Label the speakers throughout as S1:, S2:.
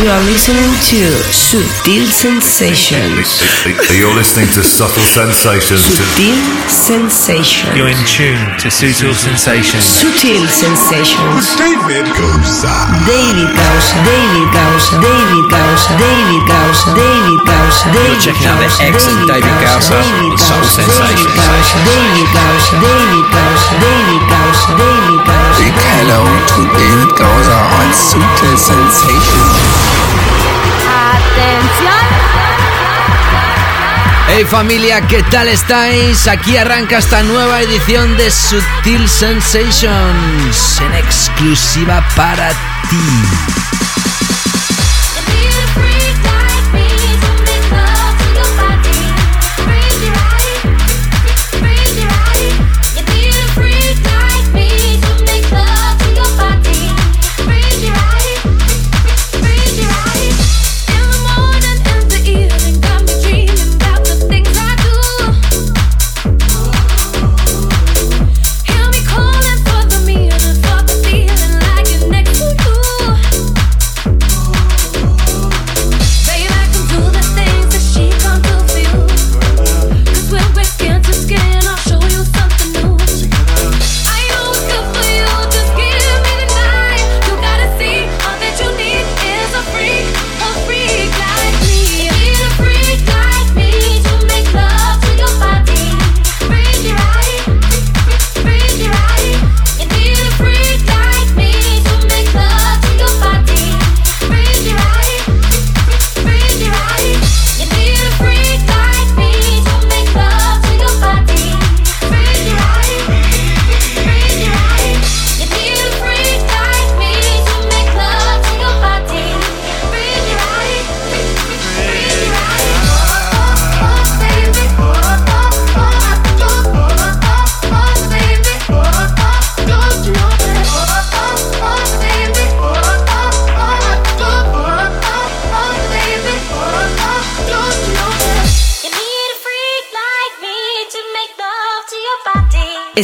S1: you are listening to Sutil Sensations.
S2: You're listening to Subtle Sensations.
S1: Sutil Sensations.
S3: You're in tune to Sutil Sensations.
S1: Sutil Sensations.
S4: David Goza.
S1: David Gausa. David Gausa. David Gausa. David Gausa. David Gausa. David
S5: checking out the excellent David Gausa
S1: David
S5: on Soul
S1: Gausa,
S5: Sensations.
S1: David Gausa. David Gausa. David Gausa. David Gausa. David Gausa.
S6: Big hello to David Gausa on Sutil Sensations.
S7: Atención.
S5: Hey familia, ¿qué tal estáis? Aquí arranca esta nueva edición de Sutil Sensations en exclusiva para ti.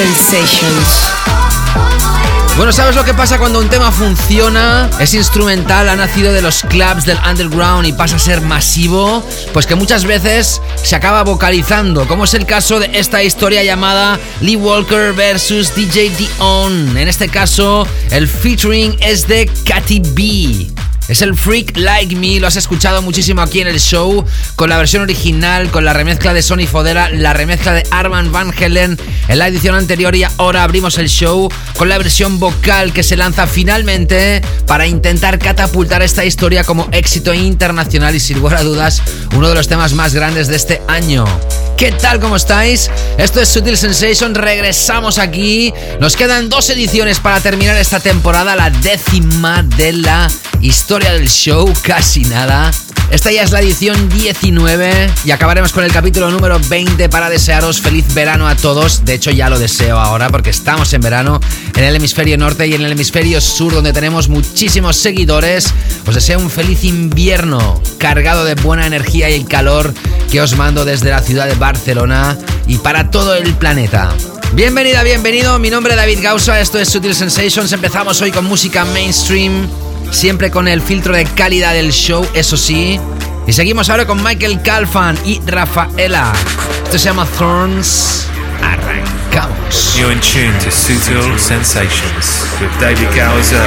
S1: Sensations.
S5: Bueno, ¿sabes lo que pasa cuando un tema funciona? Es instrumental, ha nacido de los clubs del underground y pasa a ser masivo, pues que muchas veces se acaba vocalizando, como es el caso de esta historia llamada Lee Walker versus DJ Dion. En este caso, el featuring es de Katy B. Es el Freak Like Me, lo has escuchado muchísimo aquí en el show, con la versión original, con la remezcla de Sony Fodera, la remezcla de Arman Van Helen en la edición anterior y ahora abrimos el show con la versión vocal que se lanza finalmente para intentar catapultar esta historia como éxito internacional y sin lugar a dudas uno de los temas más grandes de este año. ¿Qué tal? ¿Cómo estáis? Esto es Sutil Sensation, regresamos aquí. Nos quedan dos ediciones para terminar esta temporada, la décima de la historia del show, casi nada. Esta ya es la edición 19 y acabaremos con el capítulo número 20 para desearos feliz verano a todos. De hecho, ya lo deseo ahora porque estamos en verano en el hemisferio norte y en el hemisferio sur donde tenemos muchísimos seguidores. Os deseo un feliz invierno cargado de buena energía y el calor que os mando desde la ciudad de Barcelona y para todo el planeta. Bienvenida, bienvenido. Mi nombre es David Gausa. Esto es Sutil Sensations. Empezamos hoy con música mainstream siempre con el filtro de calidad del show, eso sí. Y seguimos ahora con Michael Calfan y Rafaela. Esto se llama Thorns. Arrancamos.
S3: You're in tune to Sutil Sensations with David Gowser.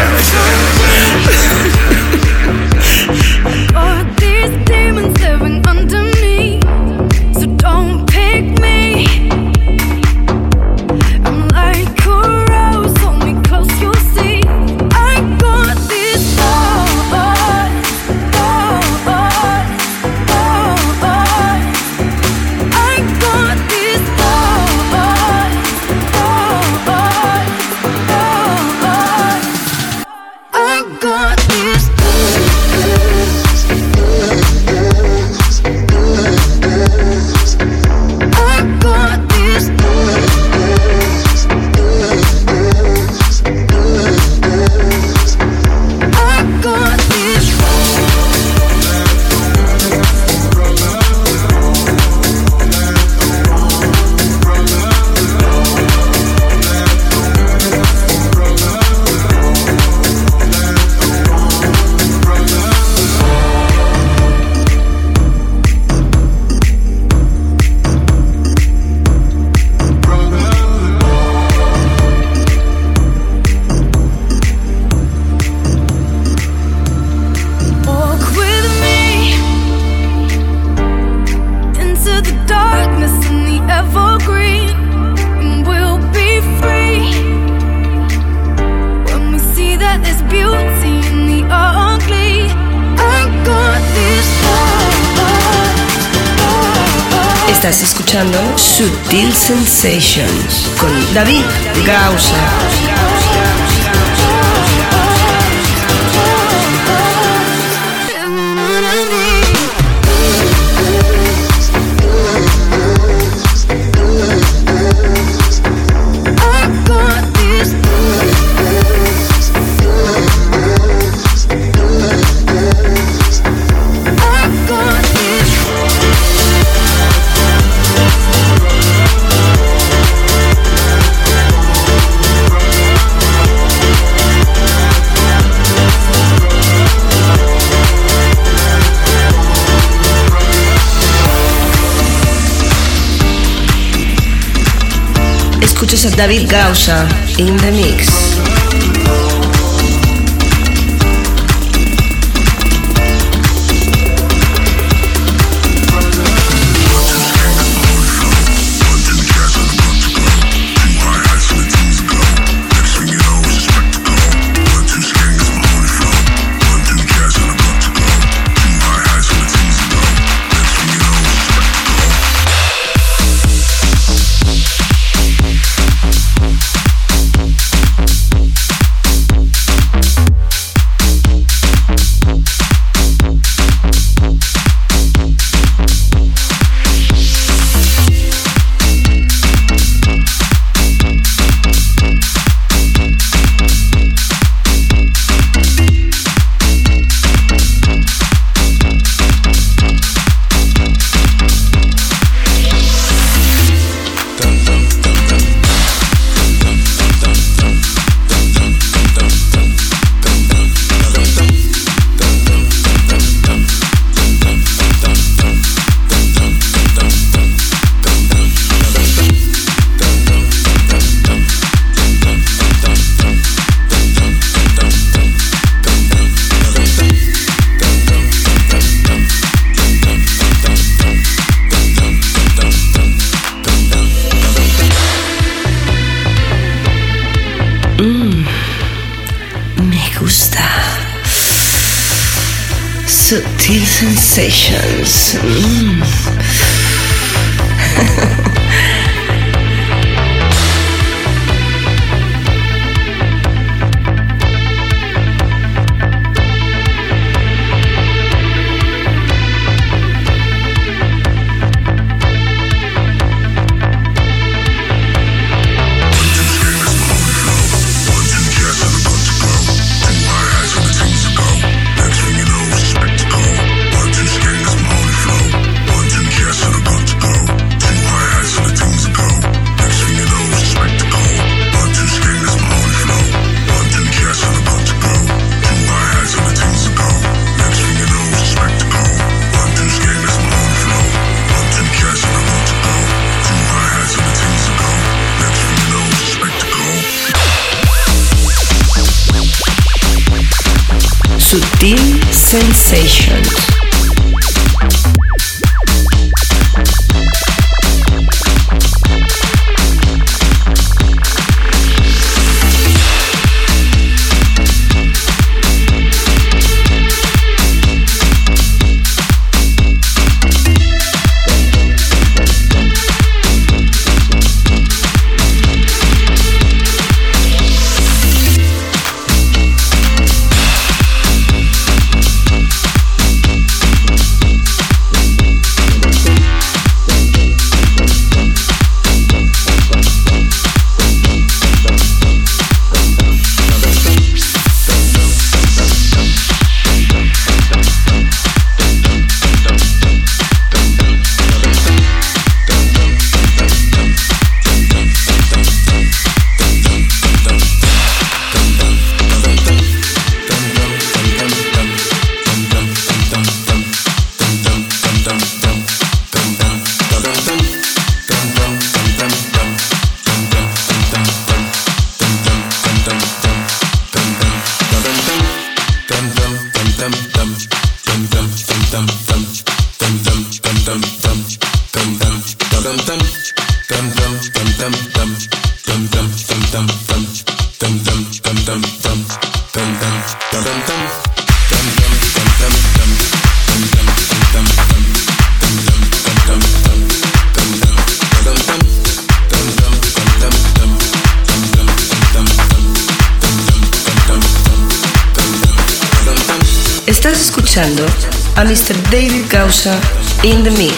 S8: Sutil Sensations con David Gausa. Escuchas a David Gausa in the mix.
S1: In the mix.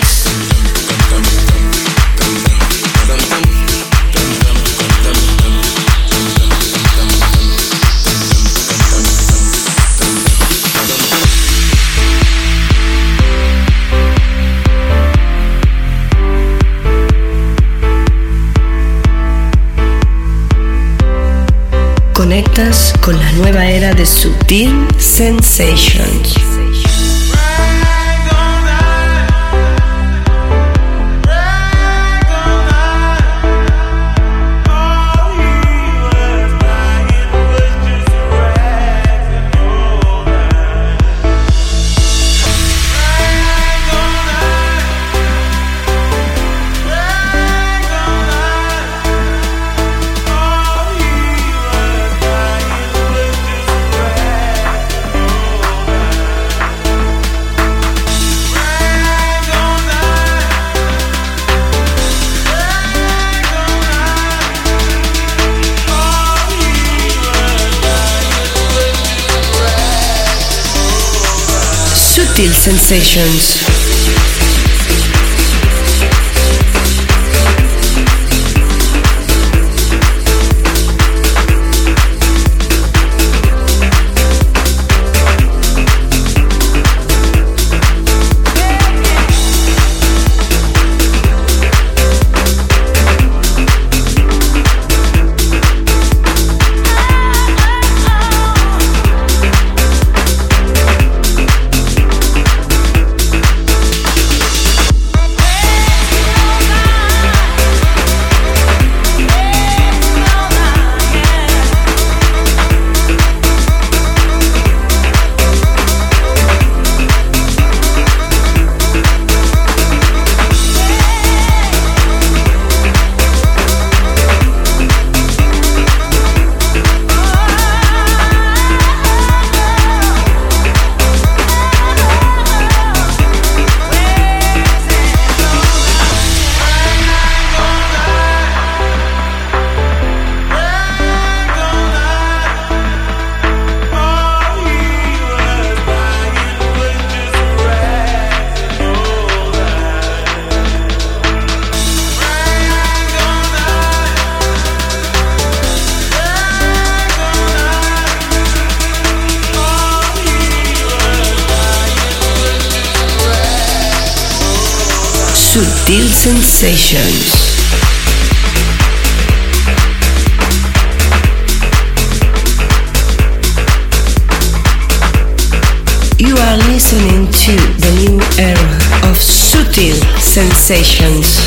S1: Sensations.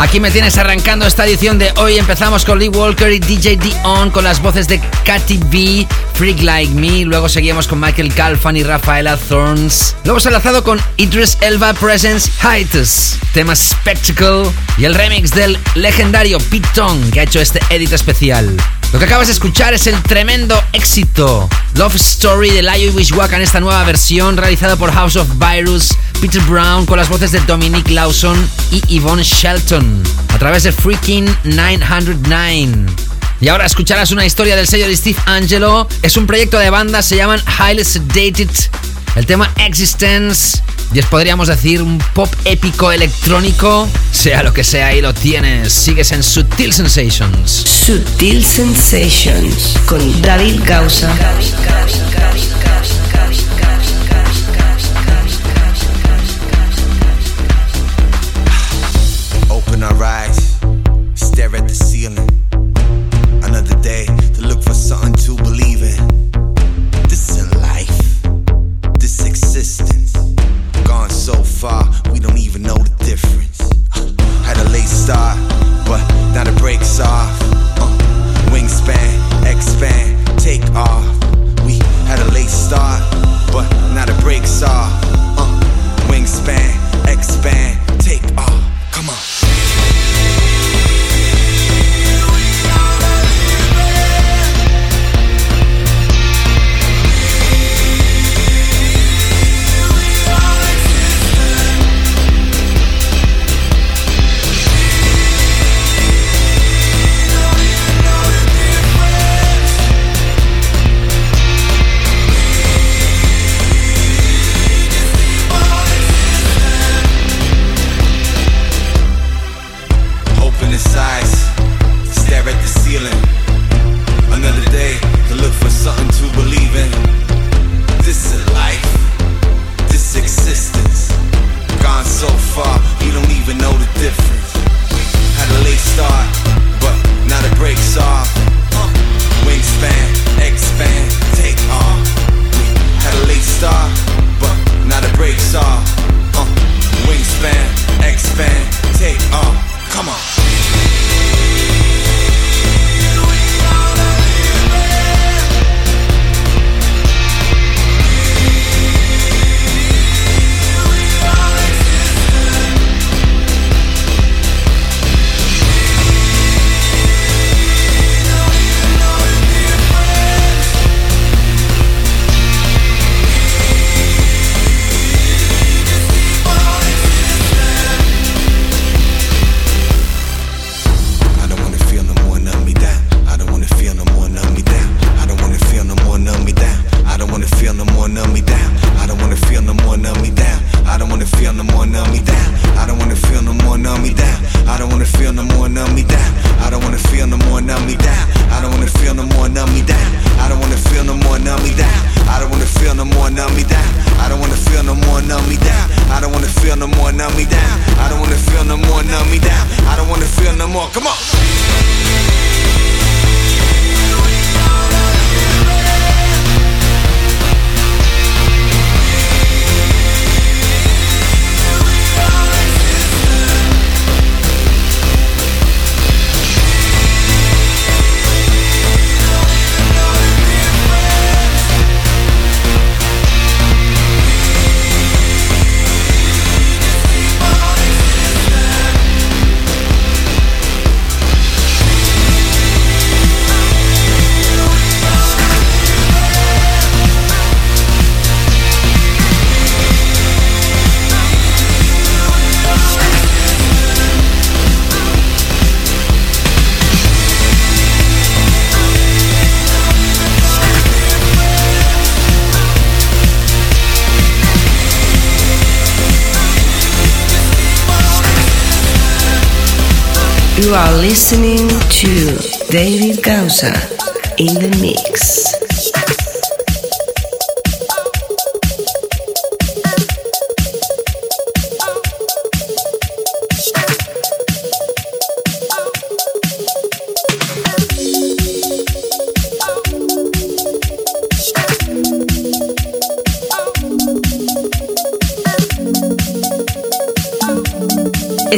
S5: Aquí me tienes arrancando esta edición de hoy. Empezamos con Lee Walker y DJ Dion con las voces de Katy B, Freak Like Me. Luego seguimos con Michael Calfan y Rafaela Thorns. Luego se ha con Idris Elba Presence Hiatus, tema Spectacle y el remix del legendario Pete Tong que ha hecho este edit especial. Lo que acabas de escuchar es el tremendo éxito Love Story de Layo y en esta nueva versión realizada por House of Virus, Peter Brown con las voces de Dominic Lawson y Yvonne Shelton a través de Freaking 909. Y ahora escucharás una historia del sello de Steve Angelo. Es un proyecto de banda, se llaman Highly Sedated. El tema Existence. Y es, podríamos decir, un pop épico electrónico. Sea lo que sea, ahí lo tienes. Sigues en Sutil Sensations.
S1: Sutil Sensations con David Gausa.
S4: Open
S1: listening to David Gausser.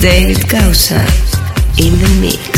S1: David Gausser in the mix.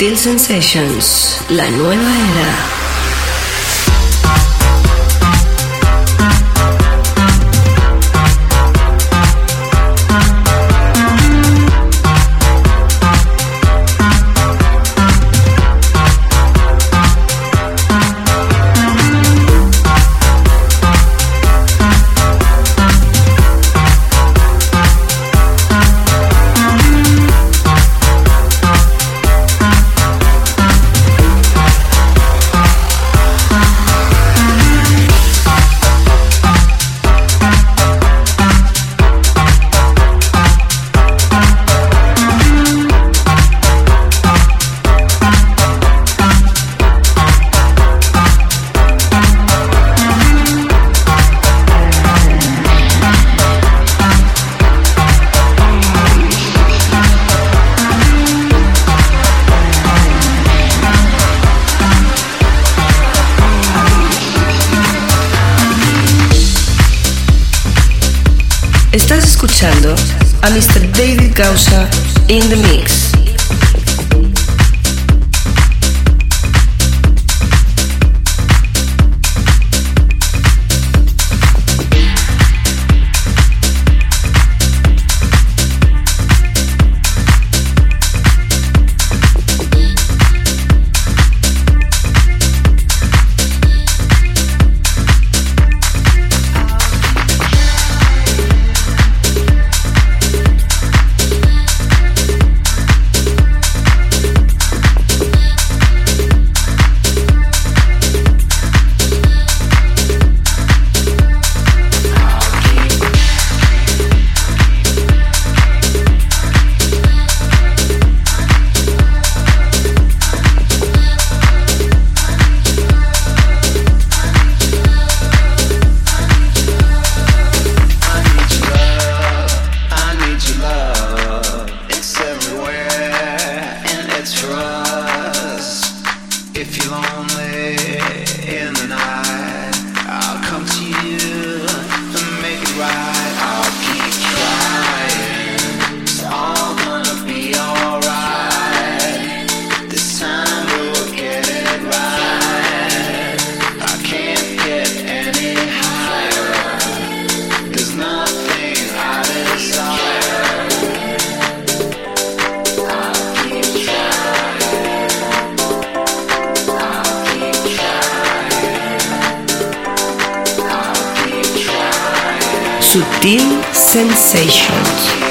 S9: Sutil Sensations, la nueva era. Sutil Sensations.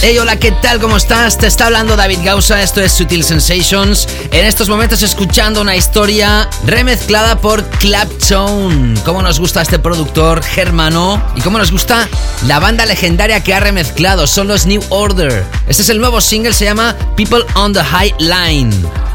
S5: Hey, hola, ¿qué tal? ¿Cómo estás? Te está hablando David Gausa, esto es Sutil Sensations. En estos momentos escuchando una historia remezclada por Claptone. ¿Cómo nos gusta este productor germano? ¿Y cómo nos gusta la banda legendaria que ha remezclado? Son los New Order. Este es el nuevo single, se llama People on the High Line.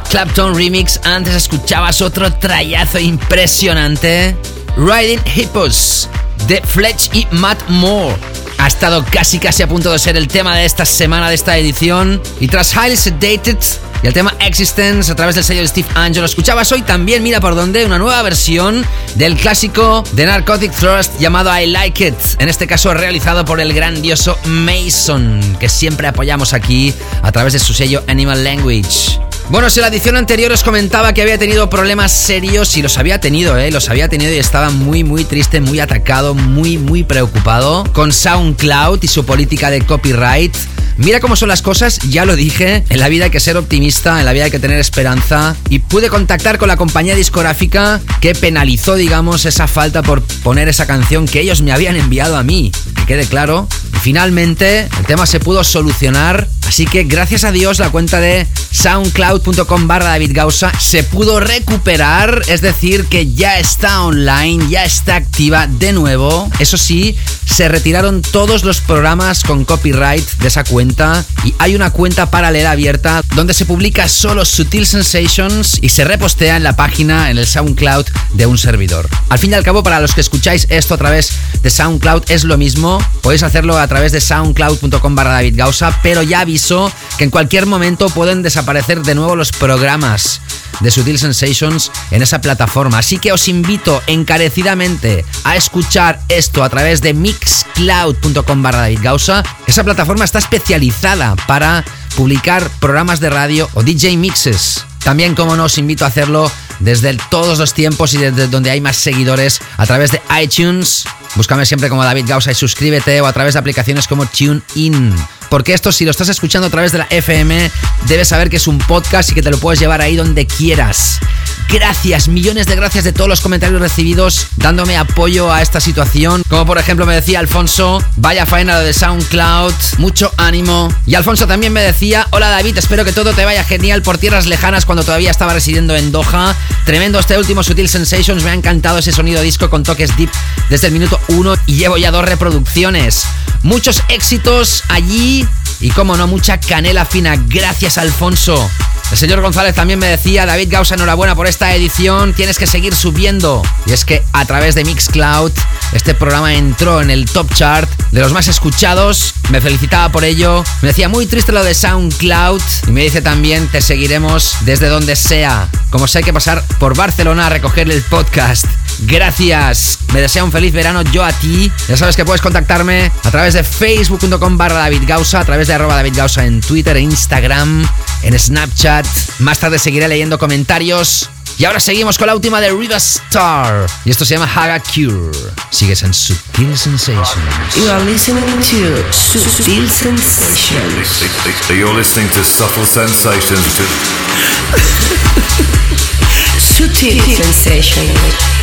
S5: Clapton Remix, antes escuchabas otro trayazo impresionante. Riding Hippos de Fletch y Matt Moore. Ha estado casi casi a punto de ser el tema de esta semana, de esta edición. Y tras Highly Sedated y el tema Existence a través del sello de Steve Angelo, escuchabas hoy también, mira por dónde, una nueva versión del clásico de Narcotic Thrust llamado I Like It. En este caso realizado por el grandioso Mason, que siempre apoyamos aquí a través de su sello Animal Language. Bueno, si la edición anterior os comentaba que había tenido problemas serios y los había tenido, ¿eh? Los había tenido y estaba muy, muy triste, muy atacado, muy, muy preocupado con SoundCloud y su política de copyright. Mira cómo son las cosas, ya lo dije, en la vida hay que ser optimista, en la vida hay que tener esperanza y pude contactar con la compañía discográfica que penalizó, digamos, esa falta por poner esa canción que ellos me habían enviado a mí, que quede claro. Y finalmente el tema se pudo solucionar, así que gracias a Dios la cuenta de soundcloud.com barra David Gausa se pudo recuperar, es decir, que ya está online, ya está activa de nuevo. Eso sí, se retiraron todos los programas con copyright de esa cuenta y hay una cuenta paralela abierta donde se publica solo Sutil Sensations y se repostea en la página, en el SoundCloud de un servidor. Al fin y al cabo, para los que escucháis esto a través de SoundCloud es lo mismo, podéis hacerlo a través de soundcloud.com barra David Gausa, pero ya aviso que en cualquier momento pueden desaparecer de nuevo los programas de Sutil Sensations en esa plataforma. Así que os invito encarecidamente a escuchar esto a través de mixcloud.com barra David Gausa. Esa plataforma está especializada para publicar programas de radio o DJ mixes. También, como no, os invito a hacerlo desde todos los tiempos y desde donde hay más seguidores a través de iTunes. Búscame siempre como David Gausa y suscríbete o a través de aplicaciones como TuneIn. Porque esto, si lo estás escuchando a través de la FM, debes saber que es un podcast y que te lo puedes llevar ahí donde quieras. Gracias, millones de gracias de todos los comentarios recibidos dándome apoyo a esta situación. Como por ejemplo me decía Alfonso, vaya faena de SoundCloud, mucho ánimo. Y Alfonso también me decía, hola David, espero que todo te vaya genial por tierras lejanas cuando todavía estaba residiendo en Doha. Tremendo este último Sutil Sensations, me ha encantado ese sonido disco con toques deep desde el minuto 1 y llevo ya dos reproducciones. Muchos éxitos allí y como no, mucha canela fina. Gracias Alfonso. El señor González también me decía, David Gausa, enhorabuena por esta edición, tienes que seguir subiendo. Y es que a través de Mixcloud, este programa entró en el top chart de los más escuchados. Me felicitaba por ello. Me decía muy triste lo de SoundCloud. Y me dice también, te seguiremos desde donde sea. Como sé hay que pasar por Barcelona a recoger el podcast. Gracias. Me desea un feliz verano yo a ti. Ya sabes que puedes contactarme a través de facebook.com barra David Gausa, a través de arroba David Gausa en Twitter, e Instagram, en Snapchat. Más tarde seguiré leyendo comentarios. Y ahora seguimos con la última de Riva Star. Y esto se llama Haga Cure. Sigues en Sutil Sensations.
S1: You are listening to Sutil Sensations.
S2: You're listening to Subtle Sensations.
S1: Sutil Sensations.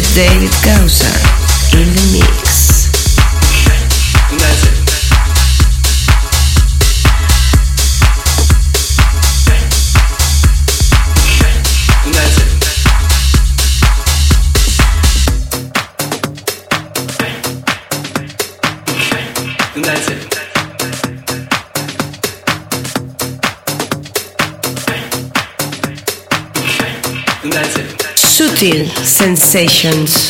S10: To sensations.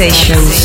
S10: Sessions.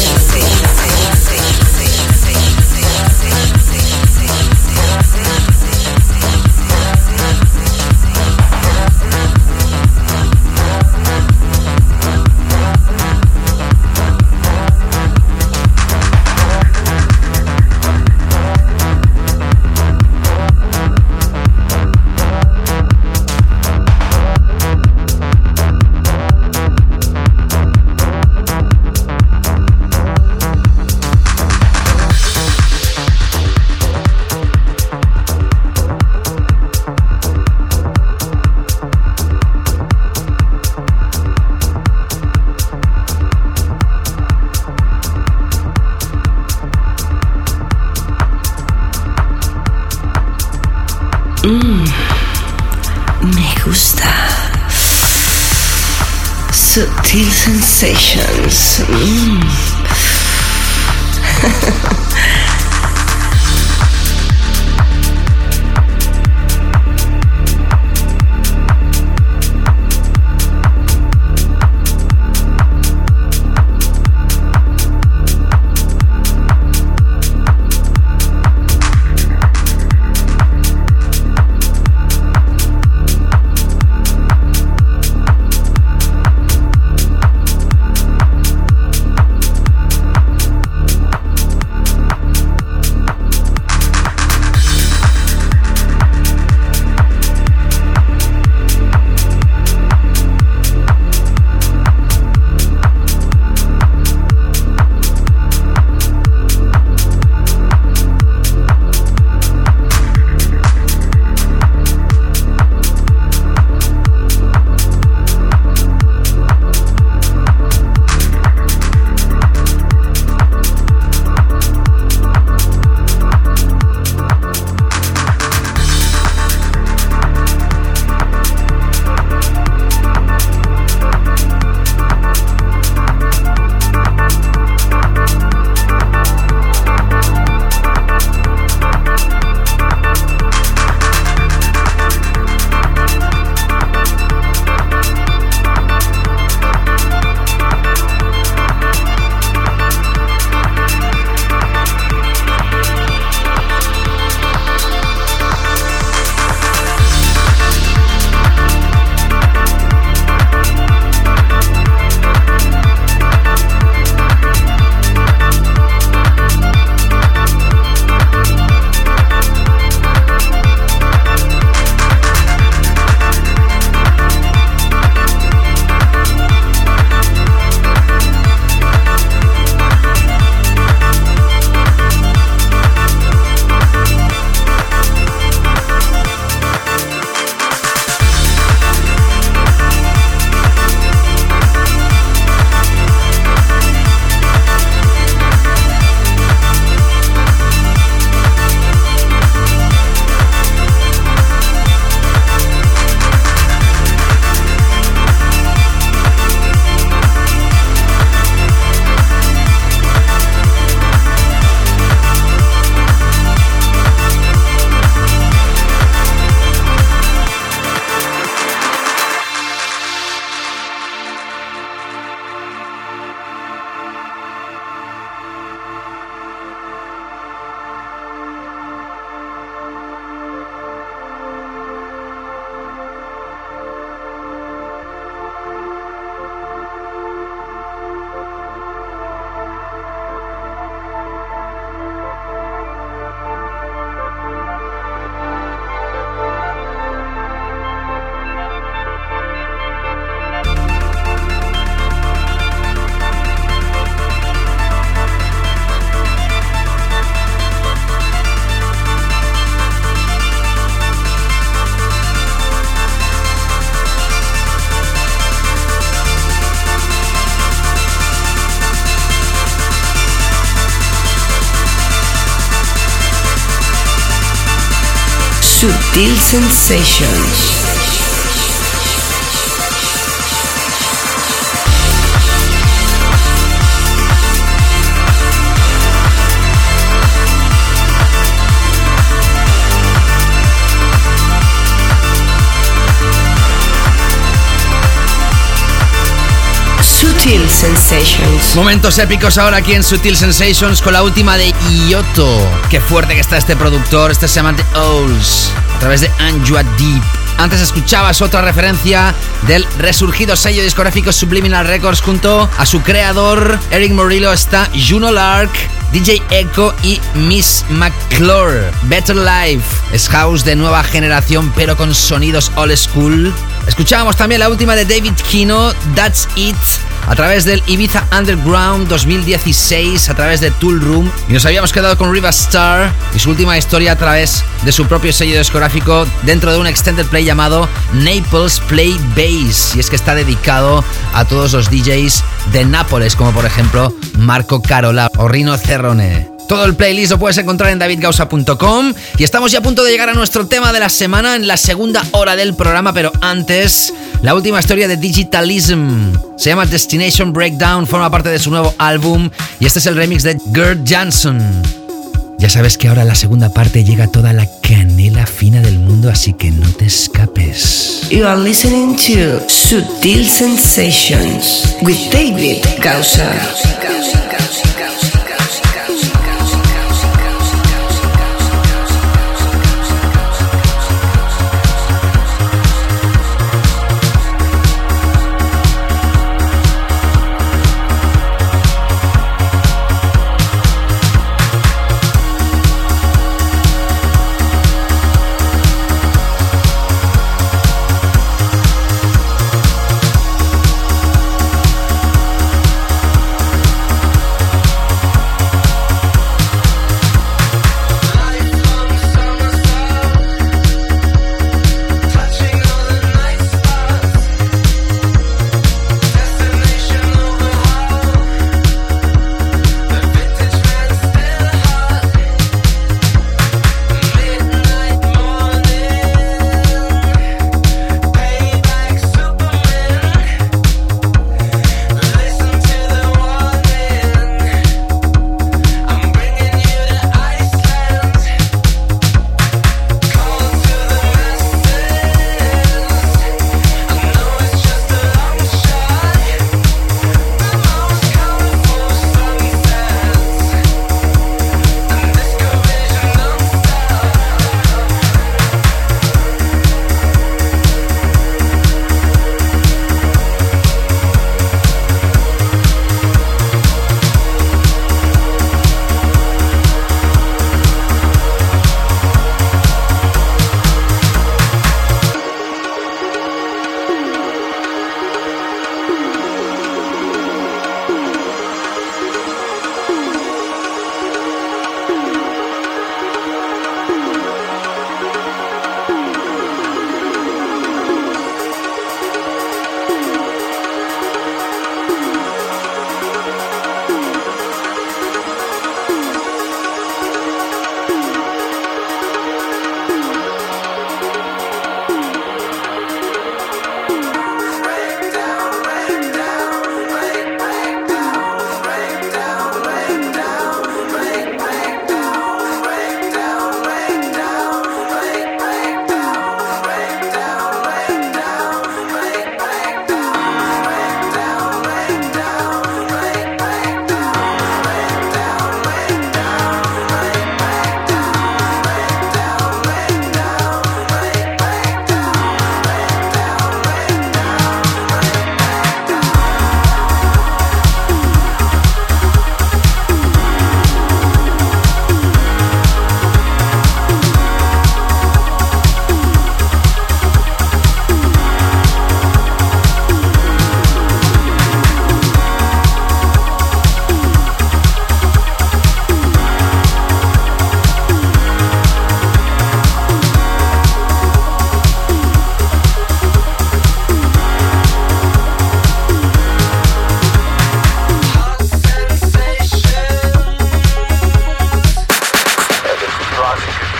S10: Sensations.
S1: Sutil Sensations.
S5: Momentos épicos ahora aquí en Sutil Sensations con la última de Ioto. Qué fuerte que está este productor, este Samantha Owls través de Anjua Deep. Antes escuchabas otra referencia del resurgido sello discográfico Subliminal Records junto a su creador Eric Morillo está Juno Lark, DJ Echo y Miss McClure. Better Life es house de nueva generación pero con sonidos old school. Escuchábamos también la última de David Kino, That's It, a través del Ibiza Underground 2016, a través de Tool Room. Y nos habíamos quedado con Riva Star y su última historia a través de su propio sello discográfico dentro de un extended play llamado Naples Play Bass. Y es que está dedicado a todos los DJs de Nápoles, como por ejemplo Marco Carola o Rino Cerrone. Todo el playlist lo puedes encontrar en davidgausa.com y estamos ya a punto de llegar a nuestro tema de la semana en la segunda hora del programa, pero antes, la última historia de Digitalism. Se llama Destination Breakdown, forma parte de su nuevo álbum y este es el remix de Gerd Jansson. Ya sabes que ahora la segunda parte llega toda la canela fina del mundo, así que no te escapes.
S1: You are listening to Sutil Sensations with David Gausa.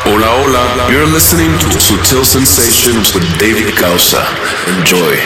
S11: Hola, hola. You're listening to Sutil Sensations with David Causa. Enjoy.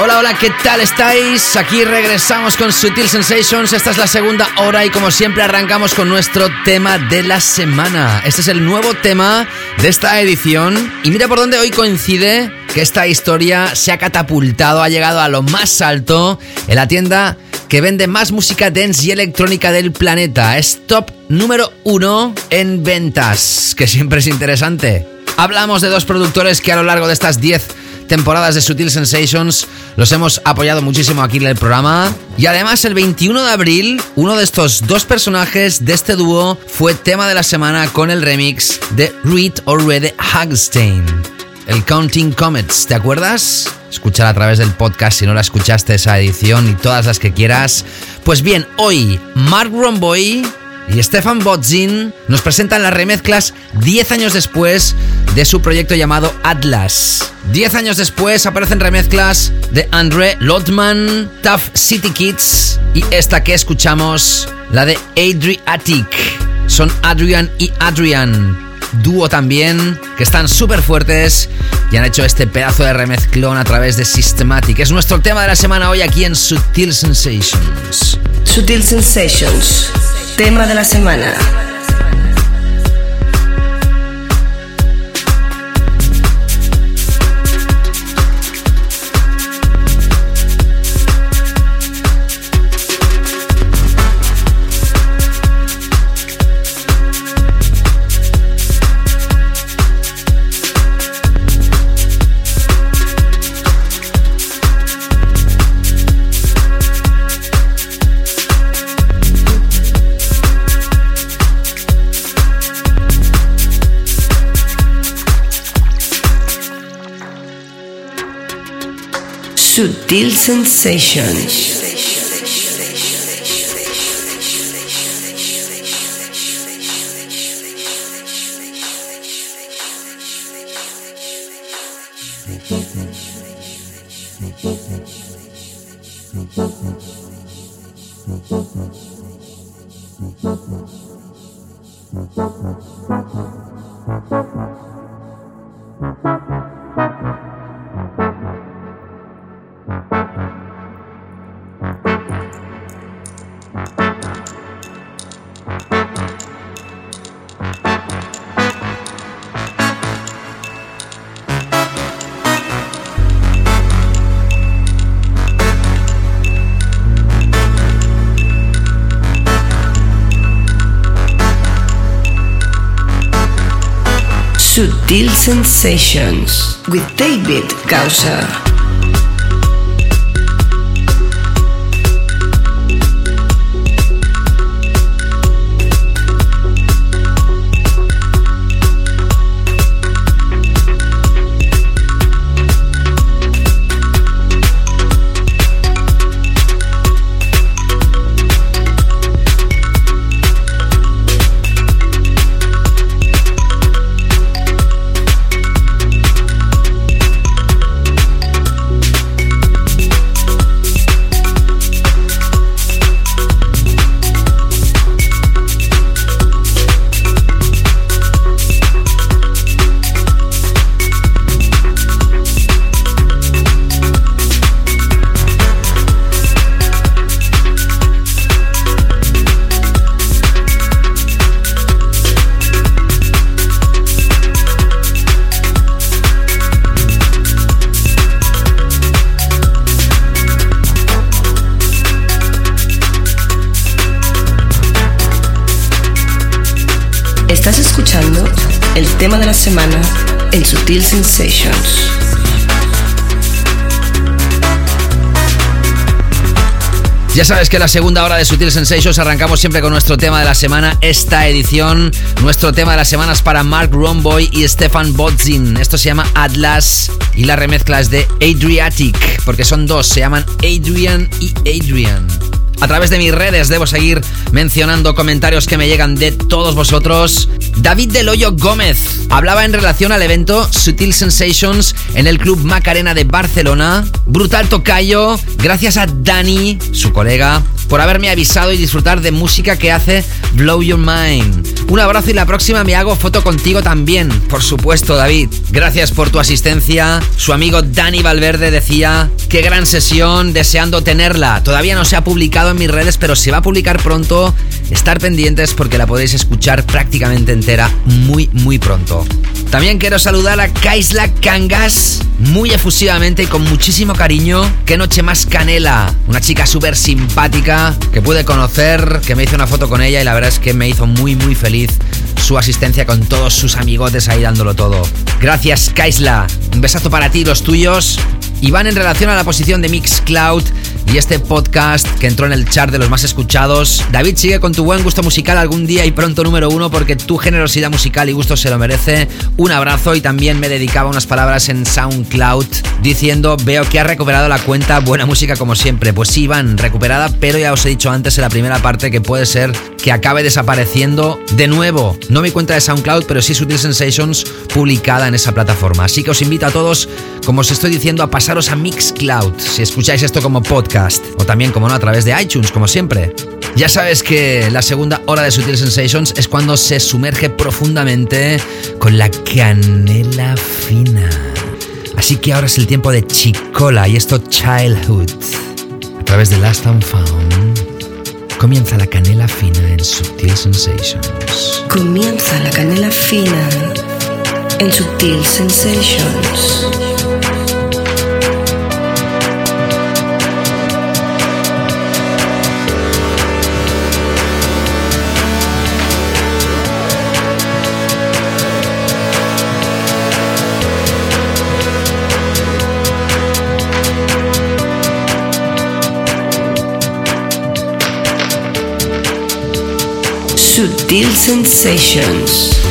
S5: Hola, hola, ¿qué tal estáis? Aquí regresamos con Sutil Sensations. Esta es la segunda hora y como siempre arrancamos con nuestro tema de la semana. Este es el nuevo tema de esta edición. Y mira por dónde hoy coincide que esta historia se ha catapultado, ha llegado a lo más alto en la tienda que vende más música dance y electrónica del planeta. Es top número uno en ventas, que siempre es interesante. Hablamos de dos productores que a lo largo de estas 10 temporadas de Sutil Sensations los hemos apoyado muchísimo aquí en el programa. Y además el 21 de abril, uno de estos dos personajes de este dúo fue tema de la semana con el remix de Reed Red Hagstein. El Counting Comets, ¿te acuerdas? Escuchar a través del podcast si no la escuchaste esa edición y todas las que quieras. Pues bien, hoy Mark Romboy y Stefan Botzin nos presentan las remezclas 10 años después de su proyecto llamado Atlas. 10 años después aparecen remezclas de André Lotman, Tough City Kids y esta que escuchamos, la de Adriatic. Son Adrian y Adrian, dúo también, que están súper fuertes y han hecho este pedazo de remezclón a través de Systematic. Es nuestro tema de la semana hoy aquí en Sutil Sensations.
S1: Sutil Sensations, tema de la semana. Sutil Sensations. Sutil Sensations with David Gausser.
S5: Ya sabes que la segunda hora de Sutil Sensations arrancamos siempre con nuestro tema de la semana. Esta edición, nuestro tema de la semana es para Mark Romboy y Stefan Botzin. Esto se llama Atlas y la remezcla es de Adriatic, porque son dos, se llaman Adrian y Adrian. A través de mis redes debo seguir mencionando comentarios que me llegan de todos vosotros. David Del Gómez hablaba en relación al evento Sutil Sensations en el Club Macarena de Barcelona. Brutal tocayo, gracias a Dani, su colega, por haberme avisado y disfrutar de música que hace Blow Your Mind. Un abrazo y la próxima me hago foto contigo también, por supuesto David. Gracias por tu asistencia. Su amigo Dani Valverde decía, qué gran sesión, deseando tenerla. Todavía no se ha publicado en mis redes, pero se va a publicar pronto. Estar pendientes porque la podéis escuchar prácticamente entera muy, muy pronto. También quiero saludar a Kaisla Kangas muy efusivamente y con muchísimo cariño. Qué noche más canela. Una chica súper simpática que pude conocer, que me hice una foto con ella y la verdad es que me hizo muy, muy feliz su asistencia con todos sus amigotes ahí dándolo todo. Gracias, Kaisla. Un besazo para ti y los tuyos. Y van en relación a la posición de Mixcloud y este podcast que entró en el chart de los más escuchados. David, sigue con tu buen gusto musical algún día y pronto número uno porque tu generosidad musical y gusto se lo merece. Un abrazo y también me dedicaba unas palabras en SoundCloud diciendo veo que ha recuperado la cuenta Buena Música como siempre. Pues sí, van recuperada, pero ya os he dicho antes en la primera parte que puede ser que acabe desapareciendo de nuevo. No mi cuenta de SoundCloud, pero sí Sutil Sensations publicada en esa plataforma. Así que os invito a todos, como os estoy diciendo, a pasaros a Mixcloud si escucháis esto como podcast o también, como no, a través de iTunes, como siempre. Ya sabes que la segunda hora de Sutil Sensations es cuando se sumerge profundamente con la canela fina. Así que ahora es el tiempo de Chicola y esto Childhood. A través de Last and comienza la canela fina en Sutil Sensations.
S1: Comienza la canela fina en Sutil Sensations. Sutil Sensations.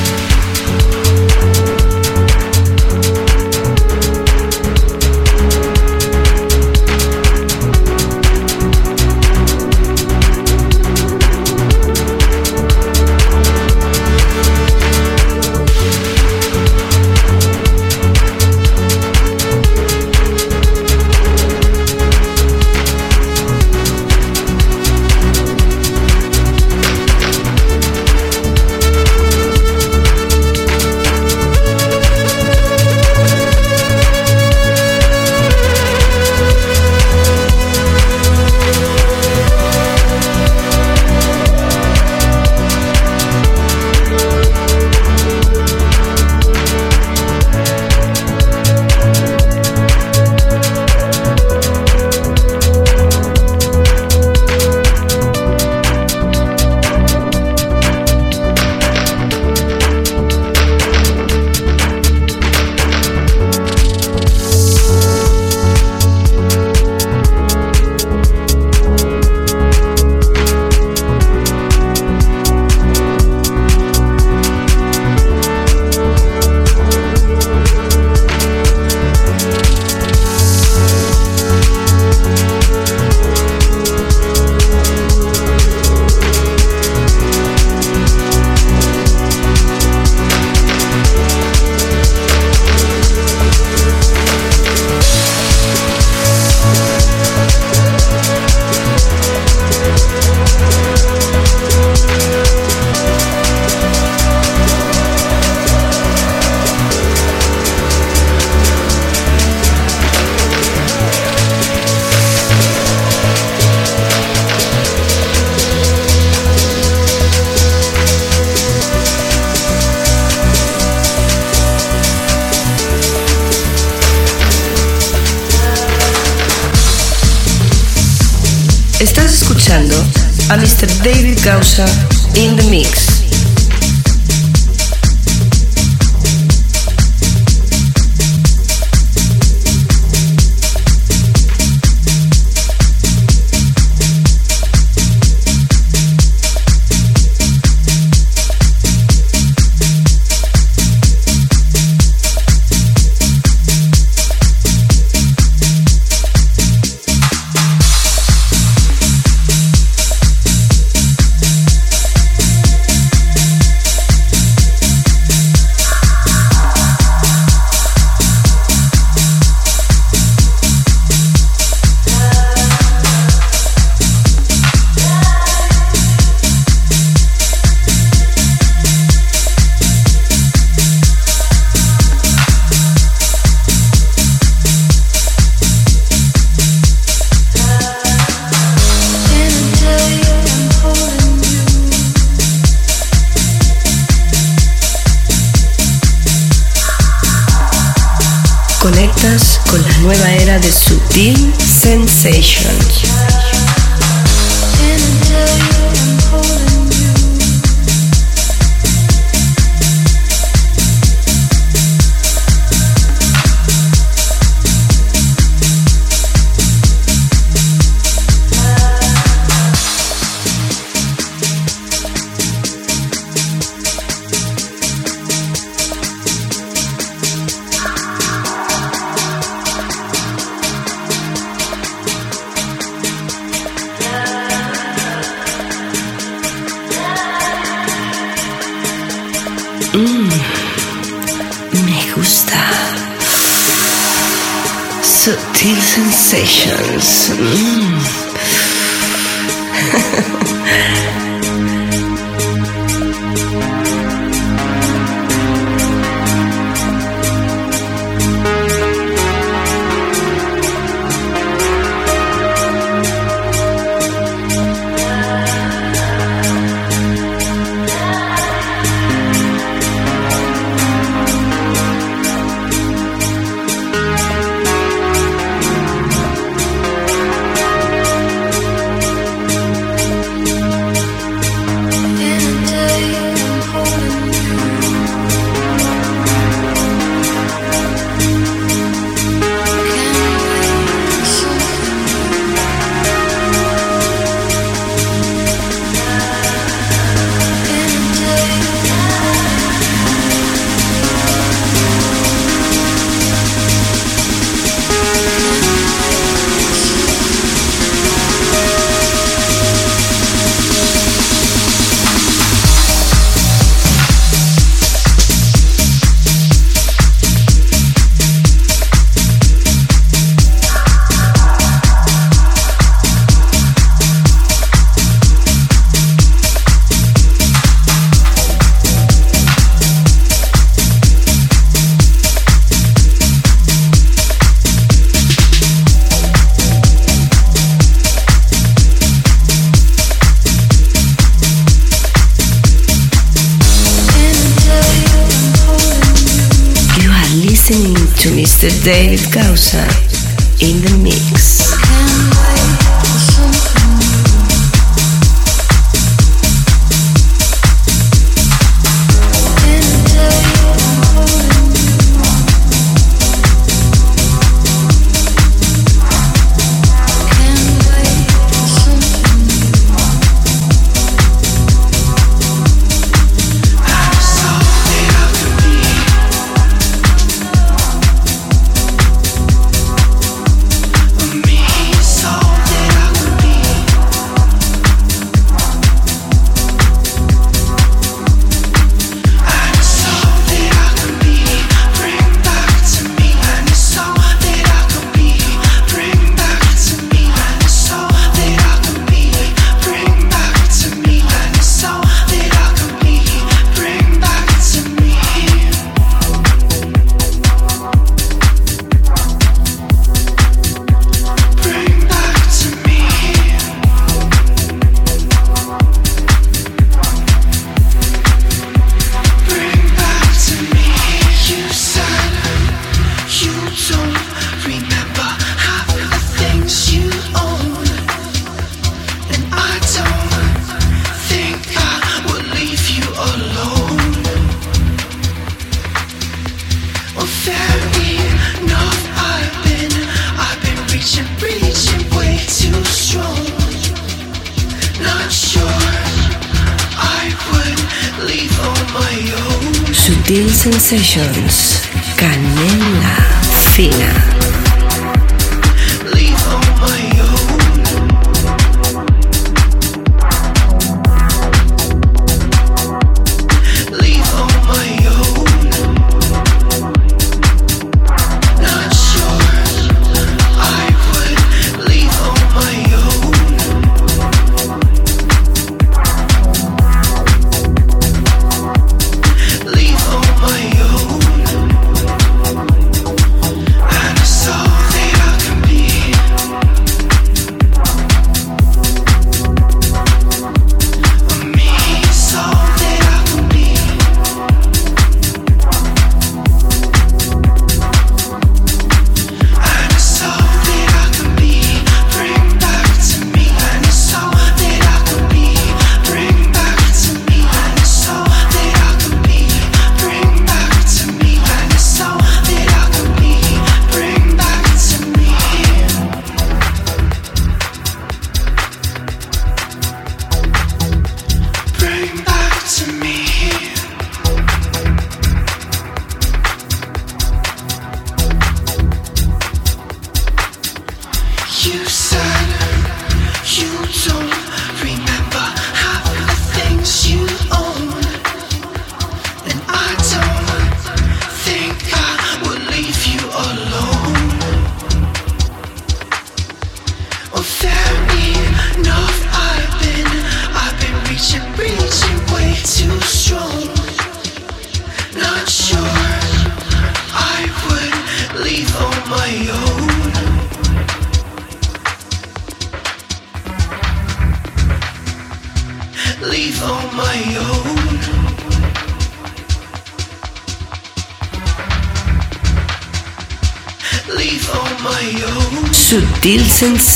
S1: conectas con la
S12: nueva era de Sutil Sensations. Sensations. Mm. Mr. David Gausa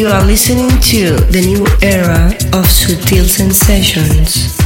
S1: You are listening to the new era of Sutil Sensations.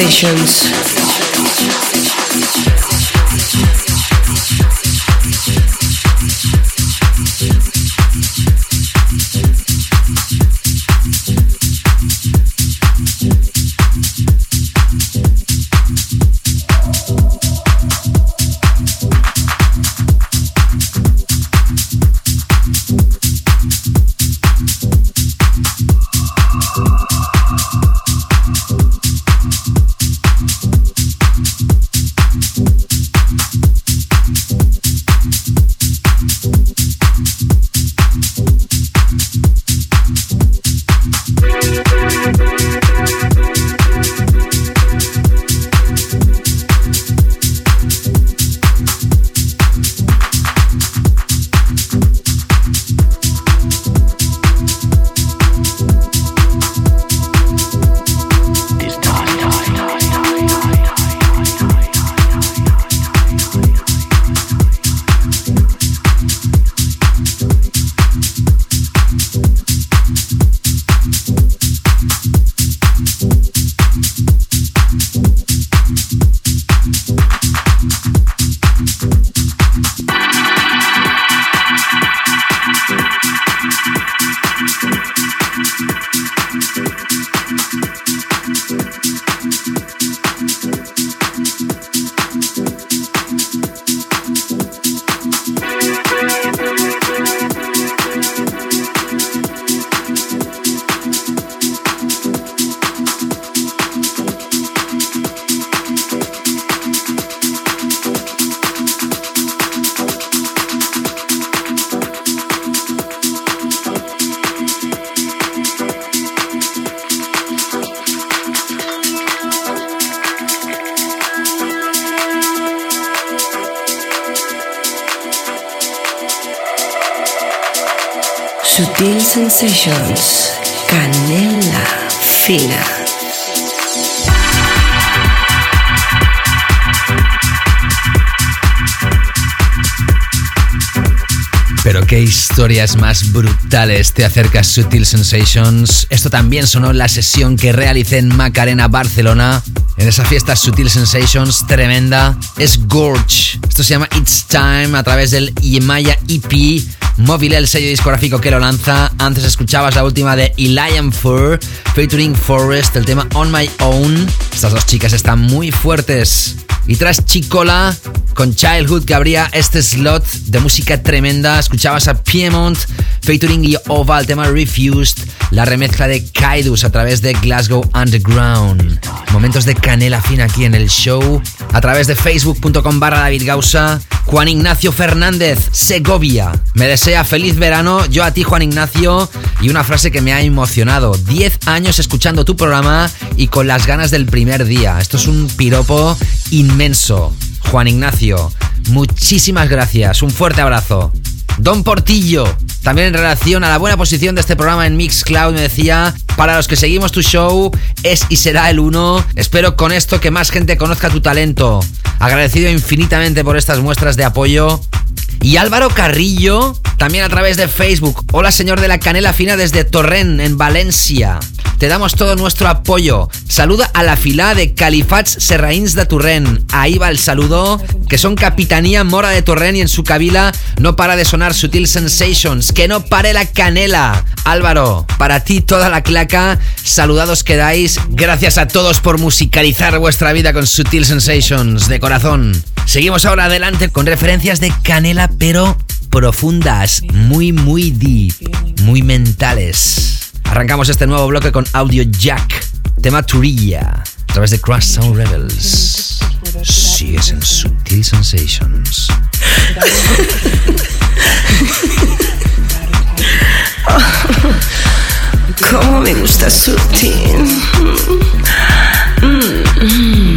S1: sensations.
S13: Canela fina.
S5: Pero qué historias más brutales te acercas Sutil Sensations. Esto también sonó en la sesión que realicé en Macarena, Barcelona. En esa fiesta Sutil Sensations tremenda. Es Gorge. Esto se llama It's Time a través del Yemaya EP. Móvil, el sello discográfico que lo lanza. Antes escuchabas la última de Elian Fur, featuring Forest, el tema On My Own. Estas dos chicas están muy fuertes. Y tras Chicola, con Childhood, que este slot de música tremenda, escuchabas a Piemont, featuring Ova, el tema Refused, la remezcla de Kaidus a través de Glasgow Underground. Momentos de canela fina aquí en el show, a través de facebook.com barra David Gausa. Juan Ignacio Fernández, Segovia. Me desea feliz verano, yo a ti Juan Ignacio, y una frase que me ha emocionado. 10 años escuchando tu programa y con las ganas del primer día. Esto es un piropo inmenso. Juan Ignacio, muchísimas gracias, un fuerte abrazo. Don Portillo, también en relación a la buena posición de este programa en Mixcloud, me decía, para los que seguimos tu show, es y será el uno. Espero con esto que más gente conozca tu talento. Agradecido infinitamente por estas muestras de apoyo. Y Álvaro Carrillo, también a través de Facebook. Hola señor de la canela fina desde Torrent, en Valencia. Te damos todo nuestro apoyo. Saluda a la fila de Califats Serrains de Torrent. Ahí va el saludo, que son Capitanía Mora de Torrent y en su cabila no para de sonar Sutil Sensations. Que no pare la canela. Álvaro, para ti toda la claca. Saludados quedáis. Gracias a todos por musicalizar vuestra vida con Sutil Sensations. De corazón. Seguimos ahora adelante con referencias de canela, pero profundas, muy, muy deep, muy mentales. Arrancamos este nuevo bloque con Audio Jack, tema Turilla, a través de Crash Sound Rebels. Sigues en Sutil Sensations.
S13: Cómo me gusta sutil. Mm, mm.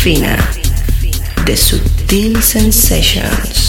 S14: Fina de Sutil Sensations.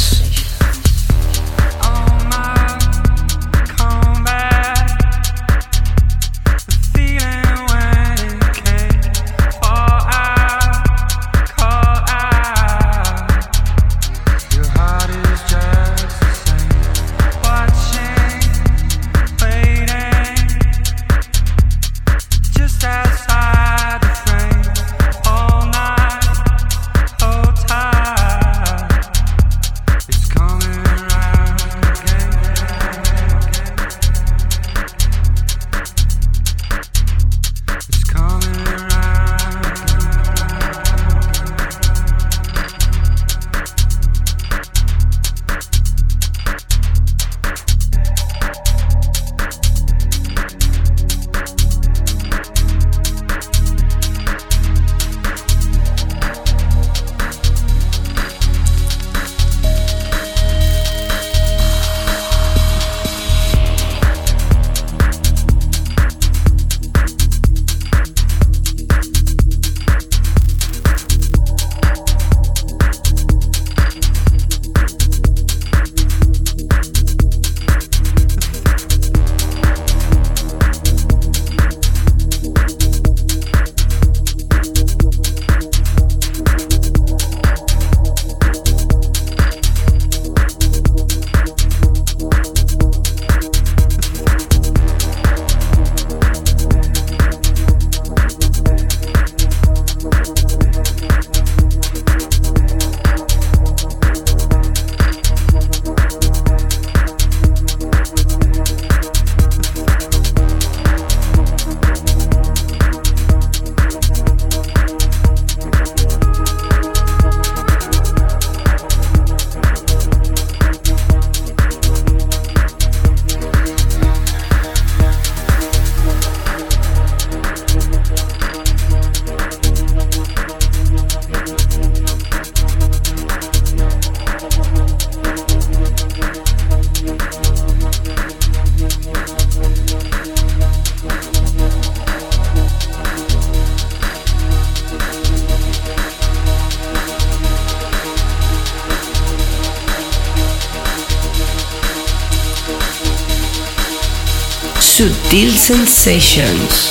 S14: Sutil Sensations.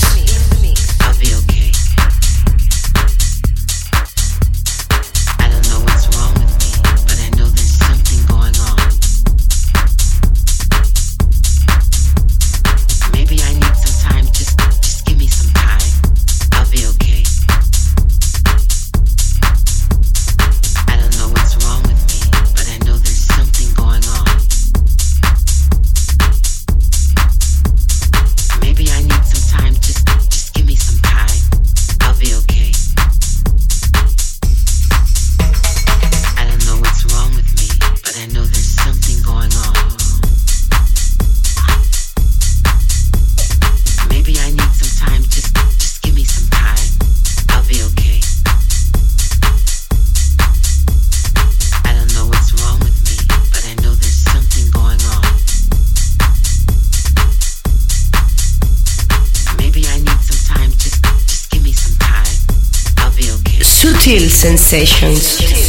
S15: Sutil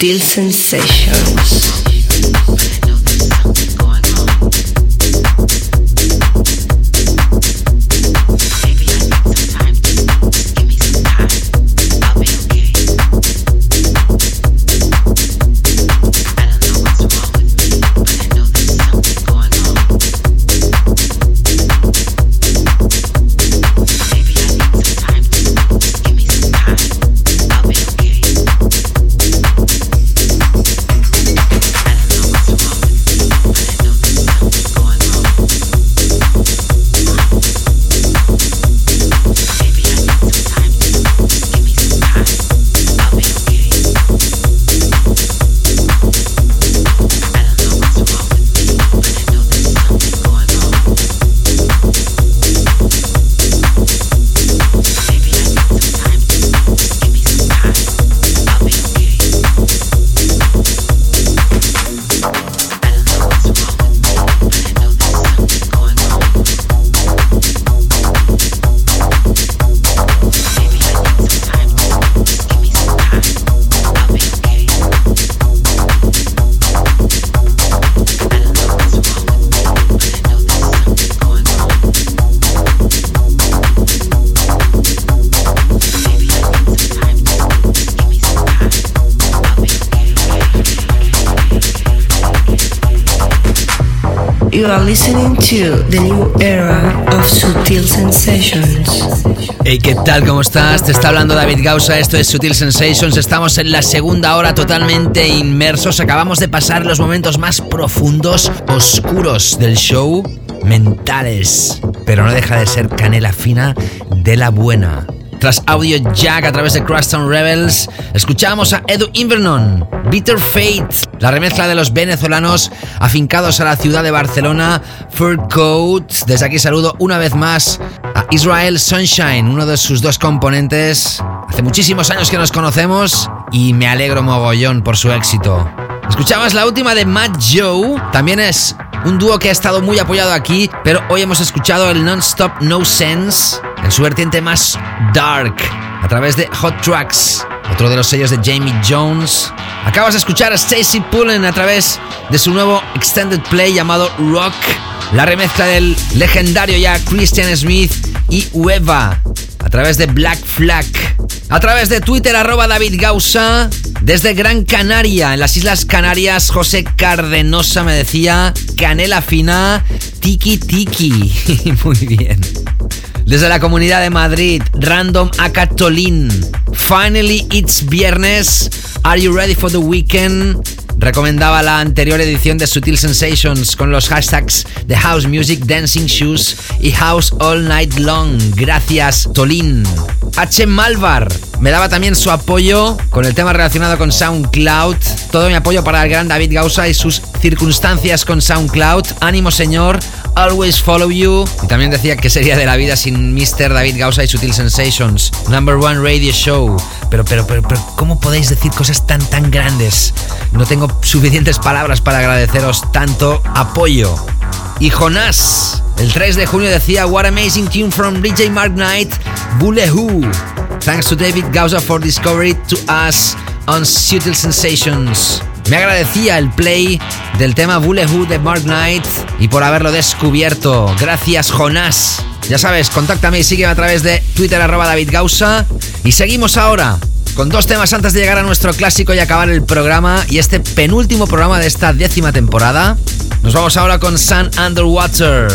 S15: Sutil Sensations. Are listening to the era of Sutil Sensations.
S5: Hey, ¿qué tal? ¿Cómo estás? Te está hablando David Gausa, esto es Sutil Sensations, estamos en la segunda hora totalmente inmersos, acabamos de pasar los momentos más profundos, oscuros del show, mentales, pero no deja de ser canela fina de la buena. Tras Audio Jack a través de Crosstown Rebels, escuchamos a Edu Invernon, Bitter Fate, la remezcla de los venezolanos afincados a la ciudad de Barcelona, Fur Coat. Desde aquí saludo una vez más a Israel Sunshine, uno de sus dos componentes. Hace muchísimos años que nos conocemos y me alegro mogollón por su éxito. Escuchabas la última de Matt Joe, también es un dúo que ha estado muy apoyado aquí, pero hoy hemos escuchado el Non-Stop No Sense en su vertiente más dark, a través de Hot Tracks, otro de los sellos de Jamie Jones. Acabas de escuchar a Stacy Pullen a través de su nuevo extended play llamado Rock, la remezcla del legendario ya Christian Smith y Ueva a través de Black Flag. A través de Twitter, arroba David Gausa. Desde Gran Canaria, en las Islas Canarias, José Cardenosa me decía, canela fina, tiki tiki. Muy bien. Desde la comunidad de Madrid, Random Acatolín. Finally, it's viernes. Are you ready for the weekend? Recomendaba la anterior edición de Sutil Sensations con los hashtags de House Music, Dancing Shoes y House All Night Long. Gracias, Tolín. H. Malvar me daba también su apoyo con el tema relacionado con SoundCloud. Todo mi apoyo para el gran David Gausa y sus circunstancias con SoundCloud. Ánimo, señor. Always follow you. Y también decía que sería de la vida sin Mr. David Gausa y Sutil Sensations. Number one radio show. Pero, pero, pero, pero, ¿cómo podéis decir cosas tan, tan grandes? No tengo suficientes palabras para agradeceros tanto apoyo. Y Jonás, el 3 de junio decía What amazing tune from DJ Mark Knight, Bulehu. Thanks to David Gausa for discovery to us on Sutil Sensations. Me agradecía el play del tema Bulehu de Mark Knight y por haberlo descubierto. Gracias, Jonás. Ya sabes, contáctame y sígueme a través de Twitter arroba David Gausa. Y seguimos ahora con dos temas antes de llegar a nuestro clásico y acabar el programa y este penúltimo programa de esta décima temporada. Nos vamos ahora con Sun Underwater,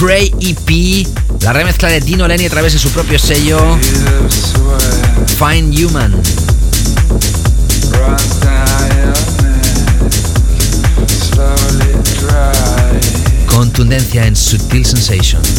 S5: Pray EP, la remezcla de Dino Lenny a través de su propio sello, Find Human. Contundencia en Sutil Sensations.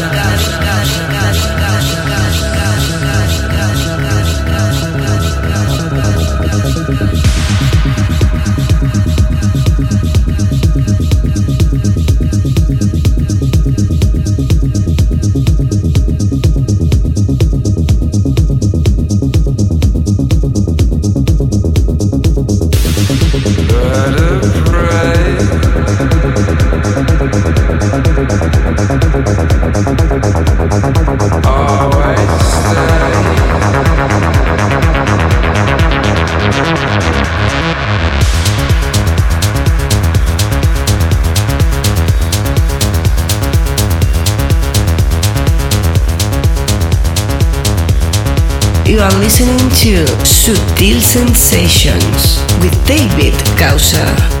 S1: Sutil Sensations with David Causa.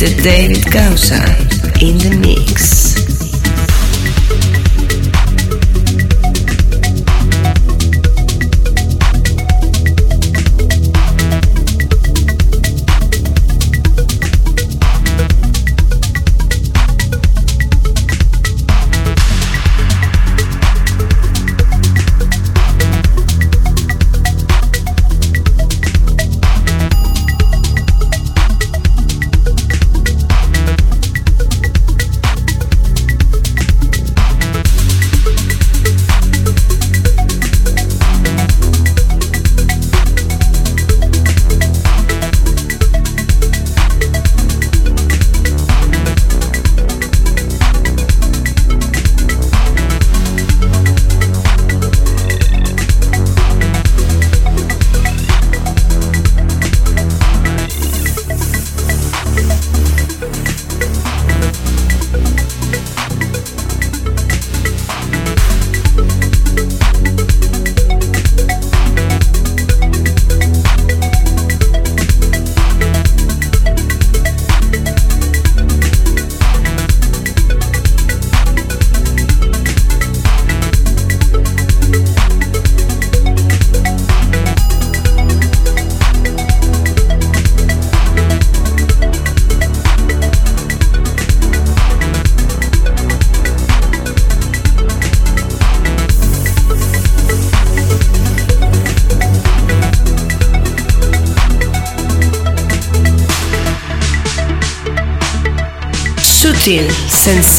S1: Mr. David Causa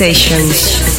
S1: Sensations.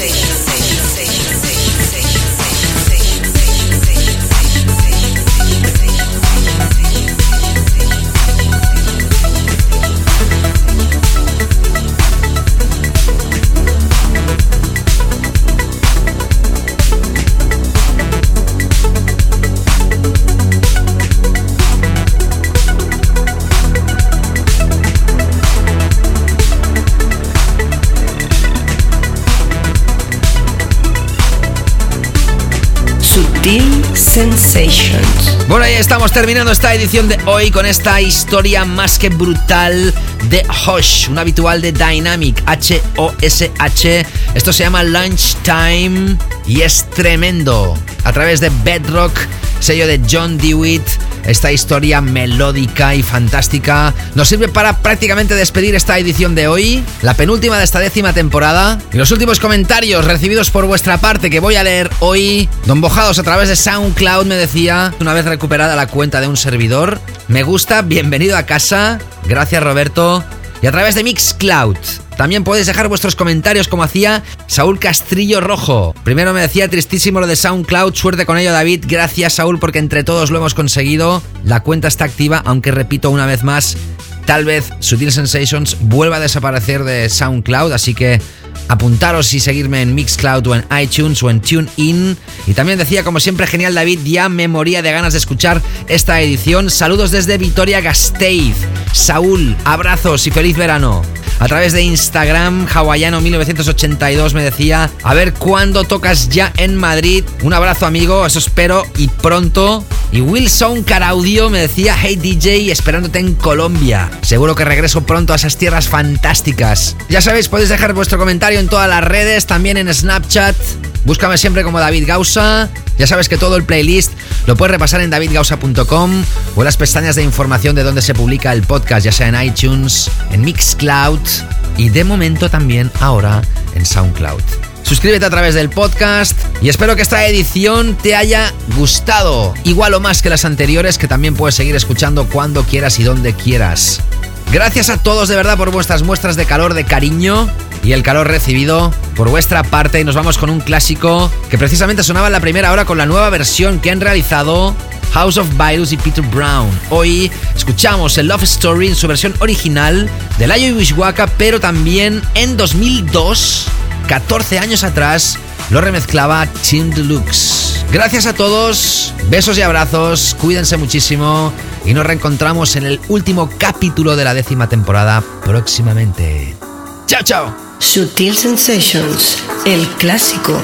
S5: Bueno, ahí estamos terminando esta edición de hoy con esta historia más que brutal de Hosh, un habitual de Dynamic, H-O-S-H. Esto se llama Lunchtime y es tremendo. A través de Bedrock, sello de John Dewitt, esta historia melódica y fantástica nos sirve para prácticamente despedir esta edición de hoy, la penúltima de esta décima temporada. Y los últimos comentarios recibidos por vuestra parte que voy a leer hoy. Don Bojados a través de SoundCloud me decía, una vez recuperada la cuenta de un servidor, me gusta, bienvenido a casa. Gracias Roberto. Y a través de Mixcloud. También podéis dejar vuestros comentarios como hacía Saúl Castrillo Rojo. Primero me decía tristísimo lo de SoundCloud, suerte con ello David. Gracias Saúl porque entre todos lo hemos conseguido. La cuenta está activa, aunque repito una vez más, tal vez Sutil Sensations vuelva a desaparecer de SoundCloud, así que apuntaros y seguirme en Mixcloud o en iTunes o en TuneIn. Y también decía, como siempre, genial David, ya me moría de ganas de escuchar esta edición. Saludos desde Vitoria Gasteiz. Saúl, abrazos y feliz verano. A través de Instagram, hawaiano1982 me decía, a ver cuándo tocas ya en Madrid. Un abrazo amigo, eso espero y pronto. Y Wilson Caraudio me decía, hey DJ, esperándote en Colombia. Seguro que regreso pronto a esas tierras fantásticas. Ya sabéis, podéis dejar vuestro comentario en todas las redes, también en Snapchat. Búscame siempre como David Gausa. Ya sabes que todo el playlist lo puedes repasar en davidgausa.com o en las pestañas de información de donde se publica el podcast, ya sea en iTunes, en Mixcloud y de momento también ahora en SoundCloud. Suscríbete a través del podcast y espero que esta edición te haya gustado, igual o más que las anteriores que también puedes seguir escuchando cuando quieras y donde quieras. Gracias a todos de verdad por vuestras muestras de calor, de cariño y el calor recibido por vuestra parte. Y nos vamos con un clásico que precisamente sonaba en la primera hora con la nueva versión que han realizado House of Virus y Peter Brown. Hoy escuchamos el Love Story en su versión original de Layo y Wishwaka, pero también en 2002, 14 años atrás, lo remezclaba Tim Deluxe. Gracias a todos, besos y abrazos, cuídense muchísimo y nos reencontramos en el último capítulo de la décima temporada próximamente. Chao, chao.
S10: Sutil Sensations, el clásico.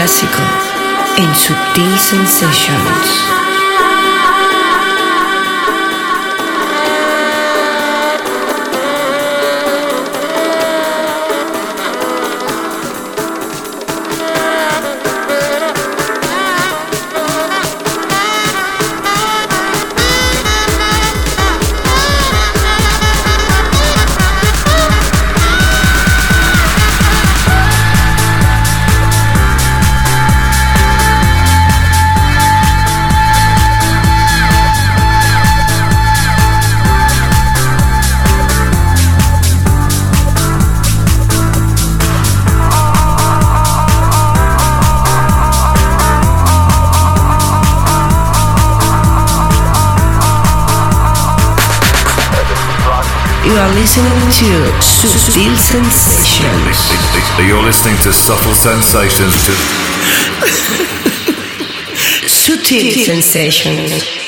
S10: Clásico
S2: to Subtle Sensations.
S1: Subtle Sensations.